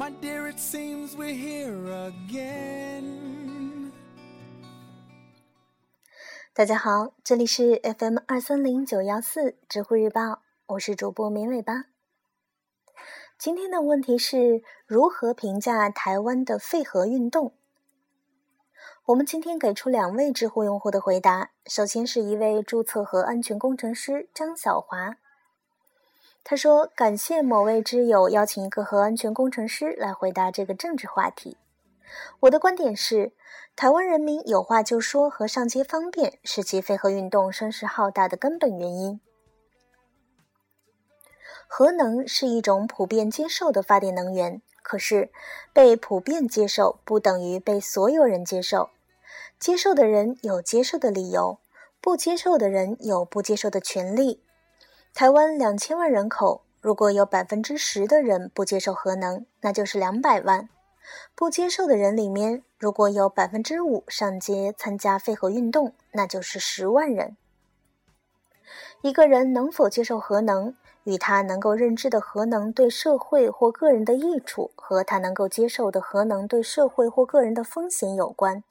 My dear, it seems we're here again. 大家好，这里是 FM 二三零九幺四知乎日报，我是主播明尾巴。今天的问题是如何评价台湾的废核运动？我们今天给出两位知乎用户的回答。首先是一位注册核安全工程师张小华。他说：“感谢某位知友邀请一个核安全工程师来回答这个政治话题。我的观点是，台湾人民有话就说和上街方便是其非核运动声势浩大的根本原因。核能是一种普遍接受的发电能源，可是被普遍接受不等于被所有人接受。接受的人有接受的理由，不接受的人有不接受的权利。”台湾两千万人口，如果有百分之十的人不接受核能，那就是两百万。不接受的人里面，如果有百分之五上街参加废核运动，那就是十万人。一个人能否接受核能，与他能够认知的核能对社会或个人的益处，和他能够接受的核能对社会或个人的风险有关。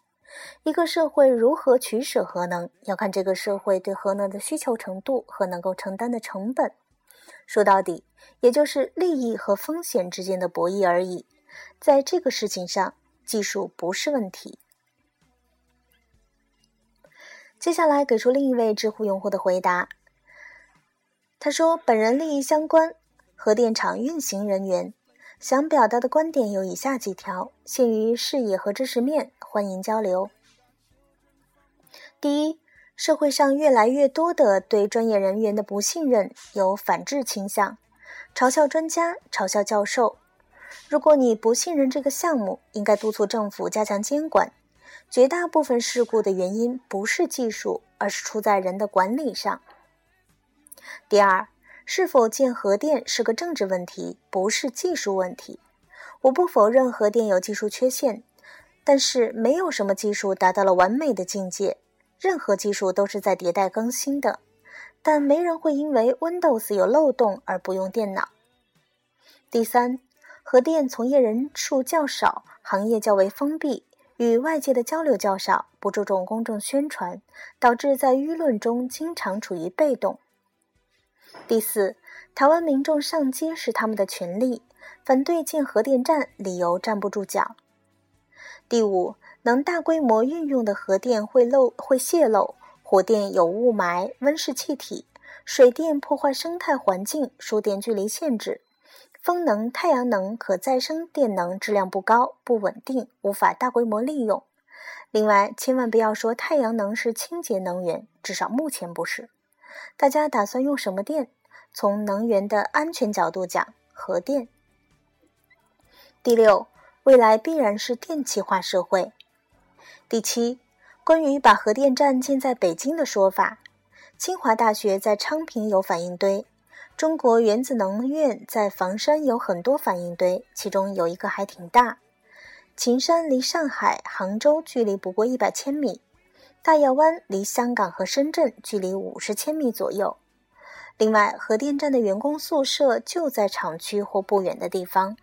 一个社会如何取舍核能，要看这个社会对核能的需求程度和能够承担的成本。说到底，也就是利益和风险之间的博弈而已。在这个事情上，技术不是问题。接下来给出另一位知乎用户的回答。他说：“本人利益相关，核电厂运行人员。”想表达的观点有以下几条，限于视野和知识面，欢迎交流。第一，社会上越来越多的对专业人员的不信任，有反制倾向，嘲笑专家，嘲笑教授。如果你不信任这个项目，应该督促政府加强监管。绝大部分事故的原因不是技术，而是出在人的管理上。第二。是否建核电是个政治问题，不是技术问题。我不否认核电有技术缺陷，但是没有什么技术达到了完美的境界。任何技术都是在迭代更新的，但没人会因为 Windows 有漏洞而不用电脑。第三，核电从业人数较少，行业较为封闭，与外界的交流较少，不注重公众宣传，导致在舆论中经常处于被动。第四，台湾民众上街是他们的权利，反对建核电站理由站不住脚。第五，能大规模运用的核电会漏会泄漏，火电有雾霾、温室气体，水电破坏生态环境，输电距离限制，风能、太阳能、可再生电能质量不高、不稳定，无法大规模利用。另外，千万不要说太阳能是清洁能源，至少目前不是。大家打算用什么电？从能源的安全角度讲，核电。第六，未来必然是电气化社会。第七，关于把核电站建在北京的说法，清华大学在昌平有反应堆，中国原子能院在房山有很多反应堆，其中有一个还挺大。秦山离上海、杭州距离不过一百千米，大亚湾离香港和深圳距离五十千米左右。另外，核电站的员工宿舍就在厂区或不远的地方。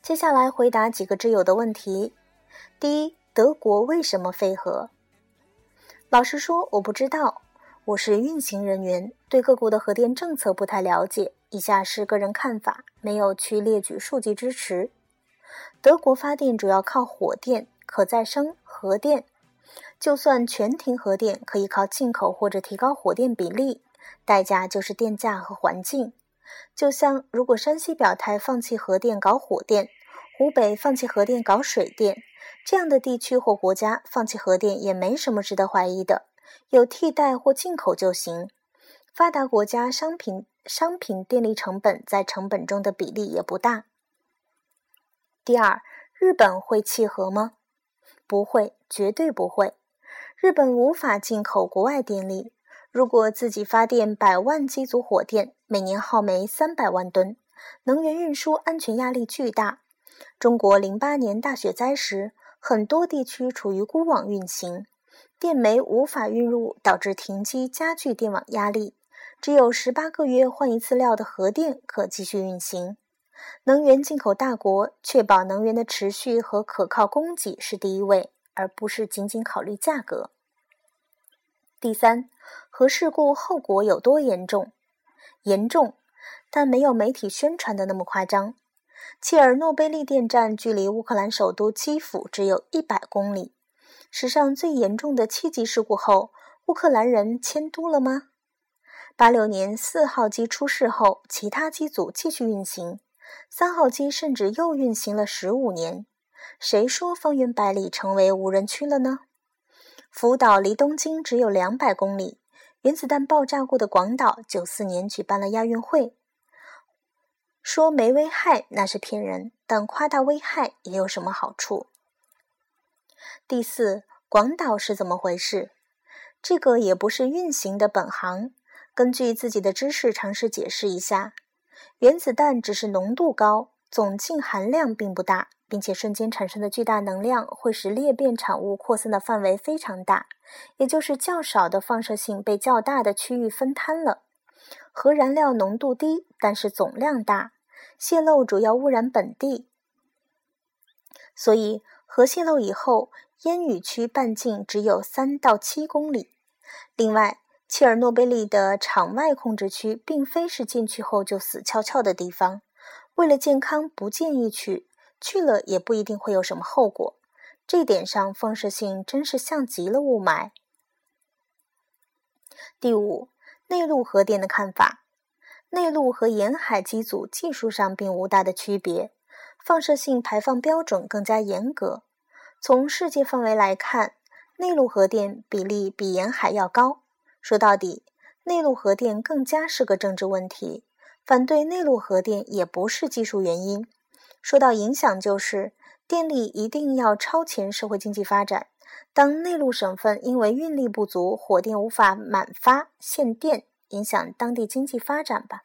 接下来回答几个挚友的问题：第一，德国为什么废核？老实说，我不知道，我是运行人员，对各国的核电政策不太了解。以下是个人看法，没有去列举数据支持。德国发电主要靠火电、可再生、核电。就算全停核电，可以靠进口或者提高火电比例，代价就是电价和环境。就像如果山西表态放弃核电搞火电，湖北放弃核电搞水电，这样的地区或国家放弃核电也没什么值得怀疑的，有替代或进口就行。发达国家商品商品电力成本在成本中的比例也不大。第二，日本会弃核吗？不会，绝对不会。日本无法进口国外电力，如果自己发电百万机组火电，每年耗煤三百万吨，能源运输安全压力巨大。中国零八年大雪灾时，很多地区处于孤网运行，电煤无法运入，导致停机，加剧电网压力。只有十八个月换一次料的核电可继续运行。能源进口大国确保能源的持续和可靠供给是第一位，而不是仅仅考虑价格。第三，核事故后果有多严重？严重，但没有媒体宣传的那么夸张。切尔诺贝利电站距离乌克兰首都基辅只有一百公里。史上最严重的七级事故后，乌克兰人迁都了吗？八六年四号机出事后，其他机组继续运行，三号机甚至又运行了十五年。谁说方圆百里成为无人区了呢？福岛离东京只有两百公里，原子弹爆炸过的广岛，九四年举办了亚运会。说没危害那是骗人，但夸大危害也有什么好处？第四，广岛是怎么回事？这个也不是运行的本行。根据自己的知识尝试解释一下：原子弹只是浓度高，总净含量并不大，并且瞬间产生的巨大能量会使裂变产物扩散的范围非常大，也就是较少的放射性被较大的区域分摊了。核燃料浓度低，但是总量大，泄漏主要污染本地，所以核泄漏以后，烟雨区半径只有三到七公里。另外，切尔诺贝利的场外控制区并非是进去后就死翘翘的地方，为了健康不建议去，去了也不一定会有什么后果。这点上，放射性真是像极了雾霾。第五。内陆核电的看法：内陆和沿海机组技术上并无大的区别，放射性排放标准更加严格。从世界范围来看，内陆核电比例比沿海要高。说到底，内陆核电更加是个政治问题。反对内陆核电也不是技术原因。受到影响，就是电力一定要超前社会经济发展。当内陆省份因为运力不足，火电无法满发限电，影响当地经济发展吧。